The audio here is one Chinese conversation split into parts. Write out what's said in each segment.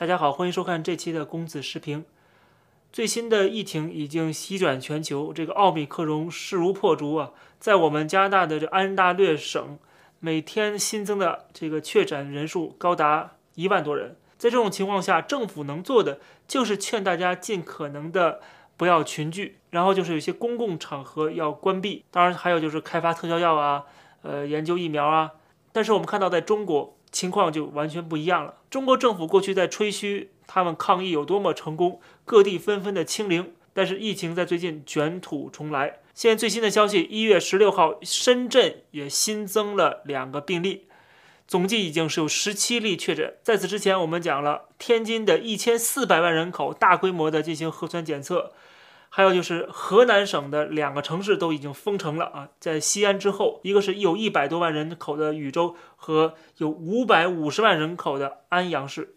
大家好，欢迎收看这期的公子视频。最新的疫情已经席卷全球，这个奥密克戎势如破竹啊！在我们加拿大的这安大略省，每天新增的这个确诊人数高达一万多人。在这种情况下，政府能做的就是劝大家尽可能的不要群聚，然后就是有些公共场合要关闭。当然，还有就是开发特效药啊，呃，研究疫苗啊。但是我们看到，在中国。情况就完全不一样了。中国政府过去在吹嘘他们抗疫有多么成功，各地纷纷的清零，但是疫情在最近卷土重来。现在最新的消息，一月十六号，深圳也新增了两个病例，总计已经是有十七例确诊。在此之前，我们讲了天津的一千四百万人口大规模的进行核酸检测。还有就是河南省的两个城市都已经封城了啊，在西安之后，一个是有一百多万人口的禹州和有五百五十万人口的安阳市，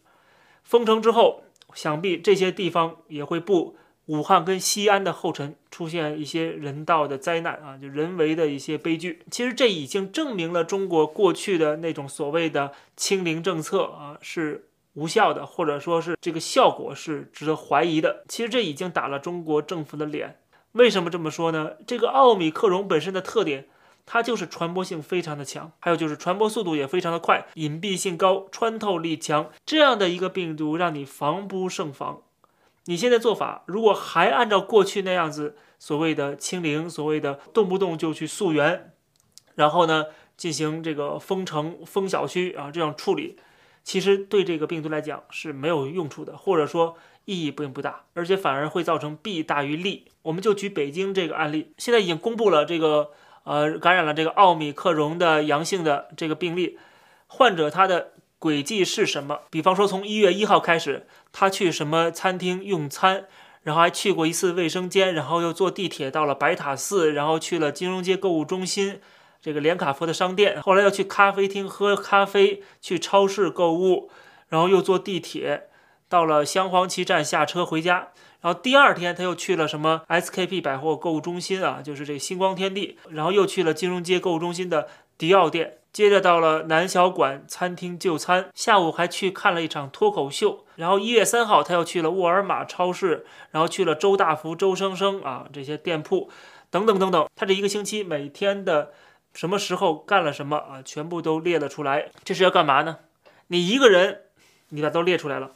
封城之后，想必这些地方也会步武汉跟西安的后尘，出现一些人道的灾难啊，就人为的一些悲剧。其实这已经证明了中国过去的那种所谓的清零政策啊是。无效的，或者说是这个效果是值得怀疑的。其实这已经打了中国政府的脸。为什么这么说呢？这个奥米克戎本身的特点，它就是传播性非常的强，还有就是传播速度也非常的快，隐蔽性高，穿透力强。这样的一个病毒让你防不胜防。你现在做法，如果还按照过去那样子所谓的清零，所谓的动不动就去溯源，然后呢进行这个封城、封小区啊这样处理。其实对这个病毒来讲是没有用处的，或者说意义并不大，而且反而会造成弊大于利。我们就举北京这个案例，现在已经公布了这个呃感染了这个奥米克戎的阳性的这个病例，患者他的轨迹是什么？比方说从一月一号开始，他去什么餐厅用餐，然后还去过一次卫生间，然后又坐地铁到了白塔寺，然后去了金融街购物中心。这个连卡佛的商店，后来要去咖啡厅喝咖啡，去超市购物，然后又坐地铁到了镶黄旗站下车回家，然后第二天他又去了什么 SKP 百货购物中心啊，就是这个星光天地，然后又去了金融街购物中心的迪奥店，接着到了南小馆餐厅就餐，下午还去看了一场脱口秀，然后一月三号他又去了沃尔玛超市，然后去了周大福、周生生啊这些店铺，等等等等，他这一个星期每天的。什么时候干了什么啊？全部都列了出来。这是要干嘛呢？你一个人，你把都列出来了。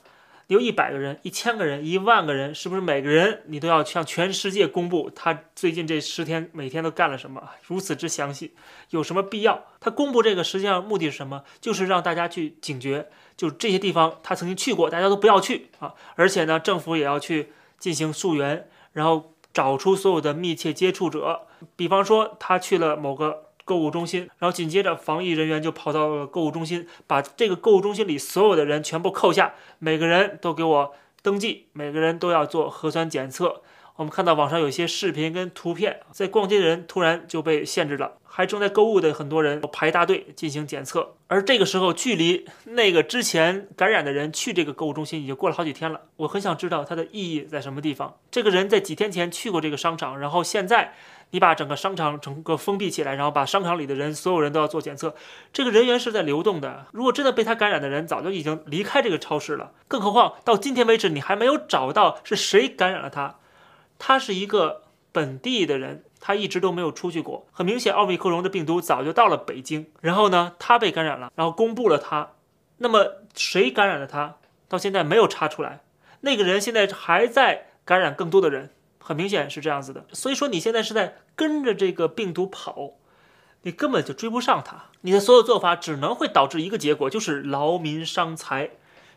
你有一百个人、一千个人、一万个人，是不是每个人你都要向全世界公布他最近这十天每天都干了什么？如此之详细，有什么必要？他公布这个实际上目的是什么？就是让大家去警觉，就这些地方他曾经去过，大家都不要去啊！而且呢，政府也要去进行溯源，然后找出所有的密切接触者。比方说，他去了某个。购物中心，然后紧接着防疫人员就跑到了购物中心，把这个购物中心里所有的人全部扣下，每个人都给我登记，每个人都要做核酸检测。我们看到网上有些视频跟图片，在逛街的人突然就被限制了，还正在购物的很多人排大队进行检测。而这个时候，距离那个之前感染的人去这个购物中心已经过了好几天了。我很想知道它的意义在什么地方。这个人在几天前去过这个商场，然后现在你把整个商场整个封闭起来，然后把商场里的人所有人都要做检测。这个人员是在流动的。如果真的被他感染的人早就已经离开这个超市了，更何况到今天为止你还没有找到是谁感染了他。他是一个本地的人，他一直都没有出去过。很明显，奥密克戎的病毒早就到了北京，然后呢，他被感染了，然后公布了他。那么谁感染了他？到现在没有查出来。那个人现在还在感染更多的人，很明显是这样子的。所以说，你现在是在跟着这个病毒跑，你根本就追不上它。你的所有做法只能会导致一个结果，就是劳民伤财。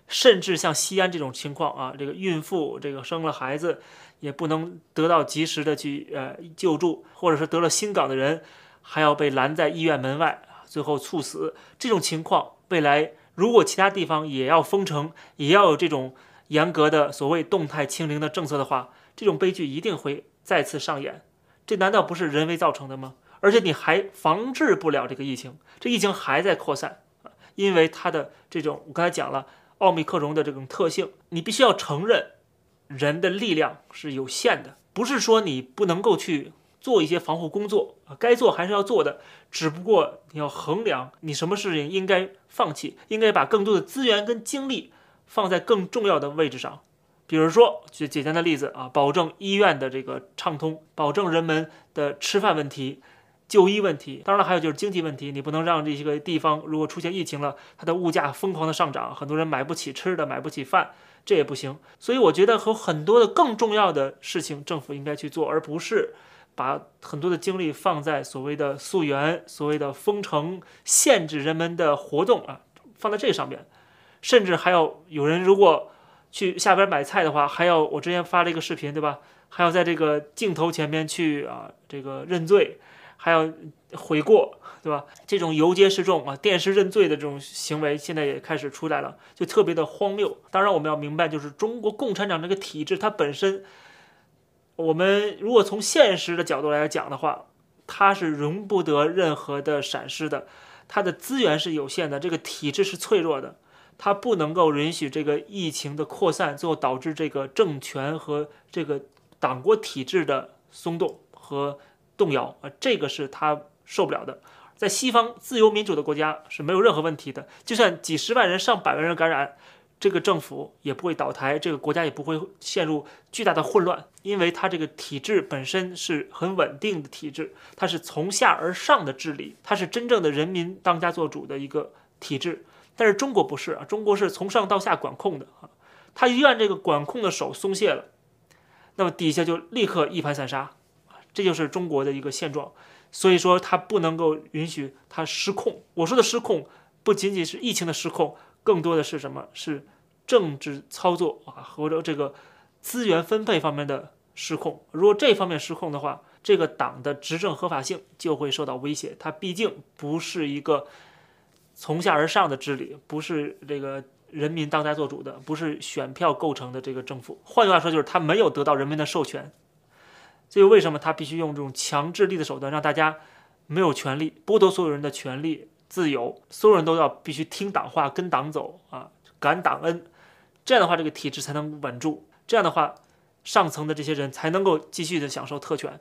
甚至像西安这种情况啊，这个孕妇这个生了孩子，也不能得到及时的去呃救助，或者是得了心梗的人，还要被拦在医院门外，最后猝死。这种情况，未来如果其他地方也要封城，也要有这种严格的所谓动态清零的政策的话，这种悲剧一定会再次上演。这难道不是人为造成的吗？而且你还防治不了这个疫情，这疫情还在扩散啊，因为它的这种我刚才讲了。奥密克戎的这种特性，你必须要承认，人的力量是有限的，不是说你不能够去做一些防护工作啊，该做还是要做的，只不过你要衡量你什么事情应该放弃，应该把更多的资源跟精力放在更重要的位置上。比如说，举简单的例子啊，保证医院的这个畅通，保证人们的吃饭问题、就医问题。当然了，还有就是经济问题，你不能让这些个地方如果出现疫情了，它的物价疯狂的上涨，很多人买不起吃的，买不起饭，这也不行。所以我觉得有很多的更重要的事情，政府应该去做，而不是把很多的精力放在所谓的溯源、所谓的封城、限制人们的活动啊，放在这上面。甚至还要有人如果。去下边买菜的话，还要我之前发了一个视频，对吧？还要在这个镜头前面去啊，这个认罪，还要悔过，对吧？这种游街示众啊，电视认罪的这种行为，现在也开始出来了，就特别的荒谬。当然，我们要明白，就是中国共产党这个体制，它本身，我们如果从现实的角度来讲的话，它是容不得任何的闪失的，它的资源是有限的，这个体制是脆弱的。它不能够允许这个疫情的扩散，最后导致这个政权和这个党国体制的松动和动摇啊，这个是他受不了的。在西方自由民主的国家是没有任何问题的，就算几十万人、上百万人感染，这个政府也不会倒台，这个国家也不会陷入巨大的混乱，因为它这个体制本身是很稳定的体制，它是从下而上的治理，它是真正的人民当家作主的一个体制。但是中国不是啊，中国是从上到下管控的啊，他一旦这个管控的手松懈了，那么底下就立刻一盘散沙啊，这就是中国的一个现状。所以说，他不能够允许他失控。我说的失控，不仅仅是疫情的失控，更多的是什么？是政治操作啊，或者这个资源分配方面的失控。如果这方面失控的话，这个党的执政合法性就会受到威胁。它毕竟不是一个。从下而上的治理不是这个人民当家作主的，不是选票构成的这个政府。换句话说，就是他没有得到人民的授权。所以为什么他必须用这种强制力的手段，让大家没有权利，剥夺所有人的权利、自由，所有人都要必须听党话、跟党走啊，感党恩。这样的话，这个体制才能稳住。这样的话，上层的这些人才能够继续的享受特权。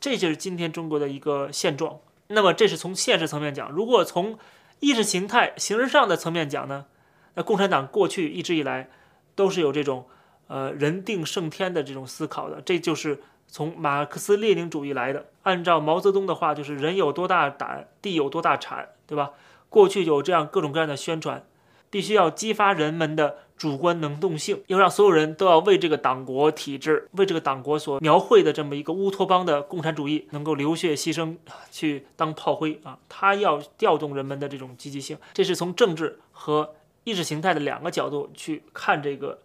这就是今天中国的一个现状。那么，这是从现实层面讲。如果从意识形态形式上的层面讲呢，那共产党过去一直以来都是有这种呃人定胜天的这种思考的，这就是从马克思列宁主义来的。按照毛泽东的话，就是人有多大胆，地有多大产，对吧？过去有这样各种各样的宣传，必须要激发人们的。主观能动性，要让所有人都要为这个党国体制、为这个党国所描绘的这么一个乌托邦的共产主义能够流血牺牲，去当炮灰啊！他要调动人们的这种积极性，这是从政治和意识形态的两个角度去看这个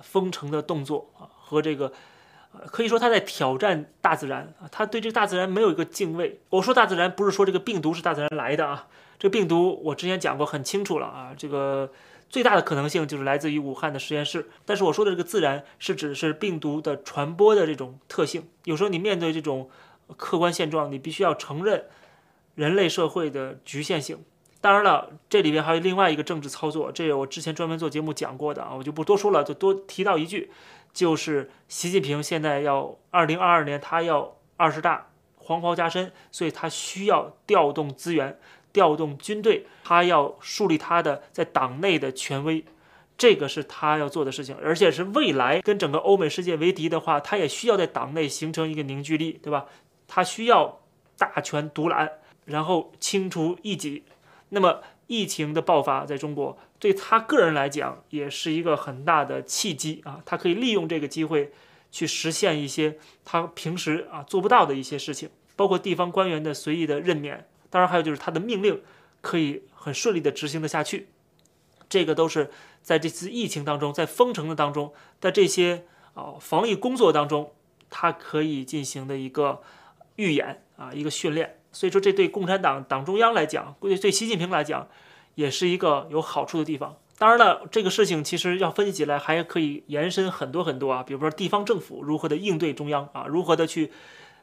封城的动作啊，和这个可以说他在挑战大自然啊，他对这个大自然没有一个敬畏。我说大自然不是说这个病毒是大自然来的啊，这病毒我之前讲过很清楚了啊，这个。最大的可能性就是来自于武汉的实验室，但是我说的这个自然是指是病毒的传播的这种特性。有时候你面对这种客观现状，你必须要承认人类社会的局限性。当然了，这里边还有另外一个政治操作，这我之前专门做节目讲过的啊，我就不多说了，就多提到一句，就是习近平现在要二零二二年他要二十大黄袍加身，所以他需要调动资源。调动军队，他要树立他的在党内的权威，这个是他要做的事情，而且是未来跟整个欧美世界为敌的话，他也需要在党内形成一个凝聚力，对吧？他需要大权独揽，然后清除异己。那么疫情的爆发在中国，对他个人来讲也是一个很大的契机啊，他可以利用这个机会去实现一些他平时啊做不到的一些事情，包括地方官员的随意的任免。当然，还有就是他的命令可以很顺利的执行的下去，这个都是在这次疫情当中，在封城的当中，在这些啊防疫工作当中，他可以进行的一个预演啊，一个训练。所以说，这对共产党党中央来讲，对对习近平来讲，也是一个有好处的地方。当然了，这个事情其实要分析起来，还可以延伸很多很多啊，比如说地方政府如何的应对中央啊，如何的去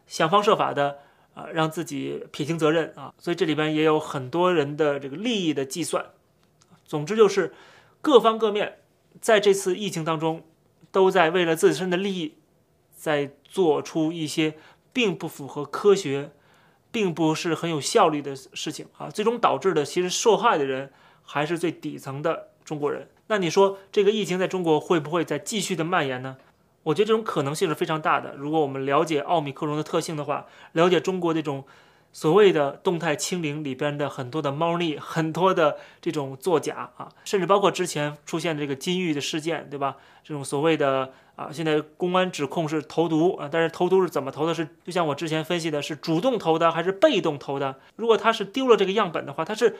想方设法的。啊，让自己撇清责任啊，所以这里边也有很多人的这个利益的计算。总之就是，各方各面在这次疫情当中，都在为了自身的利益，在做出一些并不符合科学，并不是很有效率的事情啊。最终导致的，其实受害的人还是最底层的中国人。那你说这个疫情在中国会不会再继续的蔓延呢？我觉得这种可能性是非常大的。如果我们了解奥密克戎的特性的话，了解中国这种所谓的动态清零里边的很多的猫腻、很多的这种作假啊，甚至包括之前出现的这个金玉的事件，对吧？这种所谓的啊，现在公安指控是投毒啊，但是投毒是怎么投的？是就像我之前分析的，是主动投的还是被动投的？如果他是丢了这个样本的话，他是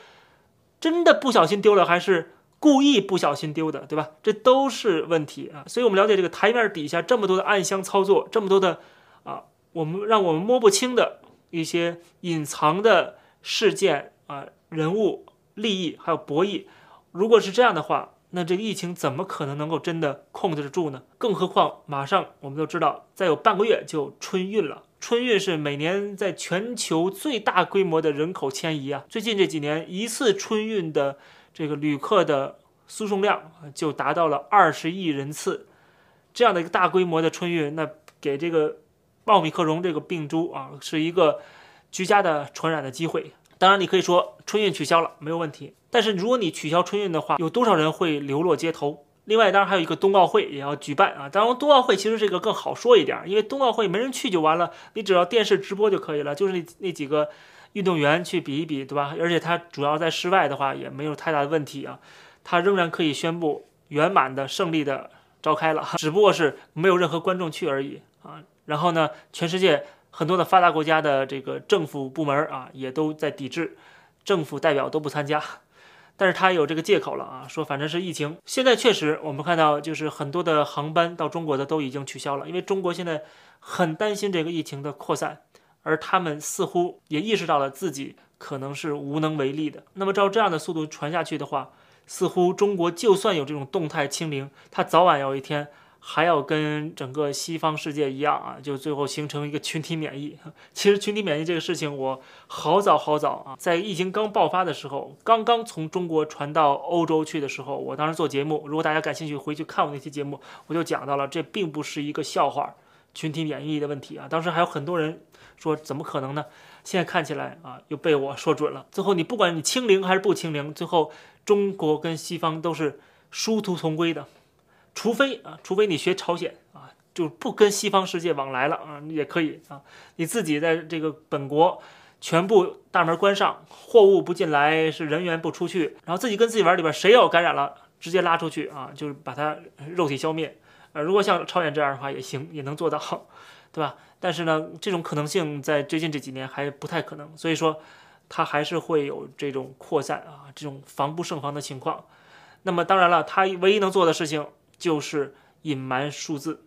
真的不小心丢了还是？故意不小心丢的，对吧？这都是问题啊！所以我们了解这个台面底下这么多的暗箱操作，这么多的啊，我们让我们摸不清的一些隐藏的事件啊、人物、利益还有博弈。如果是这样的话，那这个疫情怎么可能能够真的控制得住呢？更何况马上我们都知道，再有半个月就春运了。春运是每年在全球最大规模的人口迁移啊！最近这几年一次春运的。这个旅客的输送量就达到了二十亿人次，这样的一个大规模的春运，那给这个奥密克戎这个病株啊，是一个居家的传染的机会。当然，你可以说春运取消了没有问题，但是如果你取消春运的话，有多少人会流落街头？另外，当然还有一个冬奥会也要举办啊。当然，冬奥会其实这个更好说一点，因为冬奥会没人去就完了，你只要电视直播就可以了，就是那那几个。运动员去比一比，对吧？而且他主要在室外的话，也没有太大的问题啊。他仍然可以宣布圆满的胜利的召开了，只不过是没有任何观众去而已啊。然后呢，全世界很多的发达国家的这个政府部门啊，也都在抵制，政府代表都不参加。但是他有这个借口了啊，说反正是疫情。现在确实我们看到，就是很多的航班到中国的都已经取消了，因为中国现在很担心这个疫情的扩散。而他们似乎也意识到了自己可能是无能为力的。那么照这样的速度传下去的话，似乎中国就算有这种动态清零，它早晚有一天还要跟整个西方世界一样啊，就最后形成一个群体免疫。其实群体免疫这个事情，我好早好早啊，在疫情刚爆发的时候，刚刚从中国传到欧洲去的时候，我当时做节目，如果大家感兴趣，回去看我那期节目，我就讲到了，这并不是一个笑话，群体免疫的问题啊。当时还有很多人。说怎么可能呢？现在看起来啊，又被我说准了。最后你不管你清零还是不清零，最后中国跟西方都是殊途同归的。除非啊，除非你学朝鲜啊，就不跟西方世界往来了啊，也可以啊。你自己在这个本国全部大门关上，货物不进来，是人员不出去，然后自己跟自己玩里边，谁要感染了，直接拉出去啊，就是把它肉体消灭。呃，如果像超远这样的话也行，也能做到，对吧？但是呢，这种可能性在最近这几年还不太可能，所以说它还是会有这种扩散啊，这种防不胜防的情况。那么当然了，它唯一能做的事情就是隐瞒数字，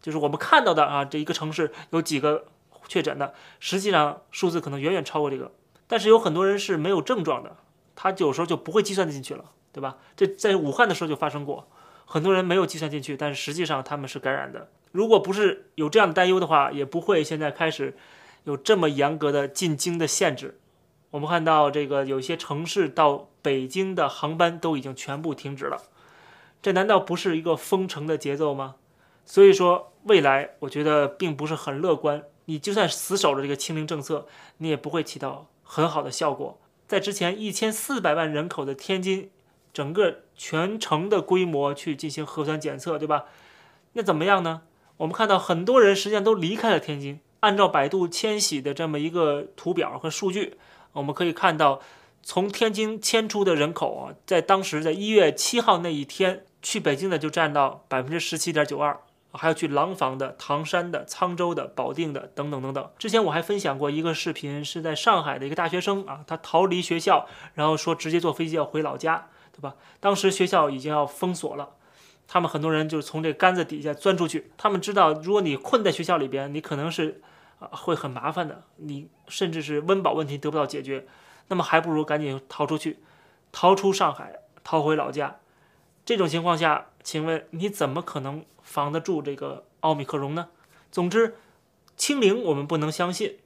就是我们看到的啊，这一个城市有几个确诊的，实际上数字可能远远超过这个。但是有很多人是没有症状的，他有时候就不会计算进去了，对吧？这在武汉的时候就发生过，很多人没有计算进去，但是实际上他们是感染的。如果不是有这样的担忧的话，也不会现在开始有这么严格的进京的限制。我们看到这个有些城市到北京的航班都已经全部停止了，这难道不是一个封城的节奏吗？所以说未来我觉得并不是很乐观。你就算死守着这个清零政策，你也不会起到很好的效果。在之前一千四百万人口的天津，整个全城的规模去进行核酸检测，对吧？那怎么样呢？我们看到很多人实际上都离开了天津。按照百度迁徙的这么一个图表和数据，我们可以看到，从天津迁出的人口啊，在当时在一月七号那一天去北京的就占到百分之十七点九二，还有去廊坊的、唐山的、沧州的、保定的等等等等。之前我还分享过一个视频，是在上海的一个大学生啊，他逃离学校，然后说直接坐飞机要回老家，对吧？当时学校已经要封锁了。他们很多人就是从这杆子底下钻出去。他们知道，如果你困在学校里边，你可能是啊会很麻烦的，你甚至是温饱问题得不到解决。那么还不如赶紧逃出去，逃出上海，逃回老家。这种情况下，请问你怎么可能防得住这个奥密克戎呢？总之，清零我们不能相信，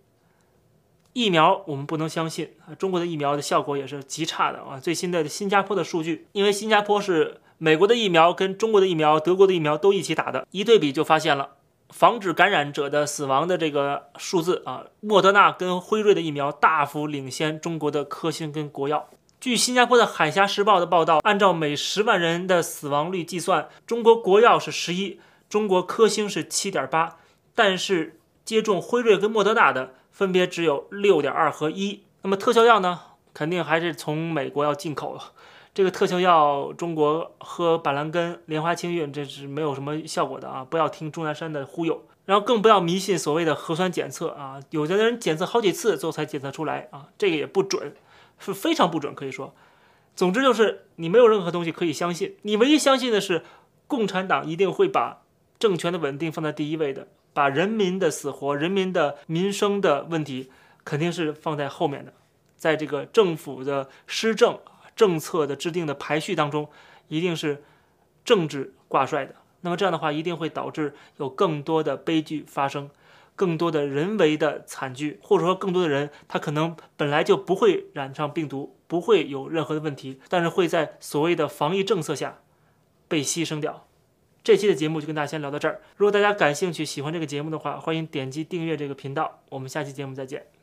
疫苗我们不能相信啊。中国的疫苗的效果也是极差的啊。最新的新加坡的数据，因为新加坡是。美国的疫苗跟中国的疫苗、德国的疫苗都一起打的，一对比就发现了，防止感染者的死亡的这个数字啊，莫德纳跟辉瑞的疫苗大幅领先中国的科兴跟国药。据新加坡的《海峡时报》的报道，按照每十万人的死亡率计算，中国国药是十一，中国科兴是七点八，但是接种辉瑞跟莫德纳的分别只有六点二和一。那么特效药呢？肯定还是从美国要进口了。这个特效药，中国喝板蓝根、莲花清瘟，这是没有什么效果的啊！不要听钟南山的忽悠，然后更不要迷信所谓的核酸检测啊！有的人检测好几次之后才检测出来啊，这个也不准，是非常不准，可以说。总之就是你没有任何东西可以相信，你唯一相信的是共产党一定会把政权的稳定放在第一位的，把人民的死活、人民的民生的问题肯定是放在后面的，在这个政府的施政。政策的制定的排序当中，一定是政治挂帅的。那么这样的话，一定会导致有更多的悲剧发生，更多的人为的惨剧，或者说更多的人他可能本来就不会染上病毒，不会有任何的问题，但是会在所谓的防疫政策下被牺牲掉。这期的节目就跟大家先聊到这儿。如果大家感兴趣、喜欢这个节目的话，欢迎点击订阅这个频道。我们下期节目再见。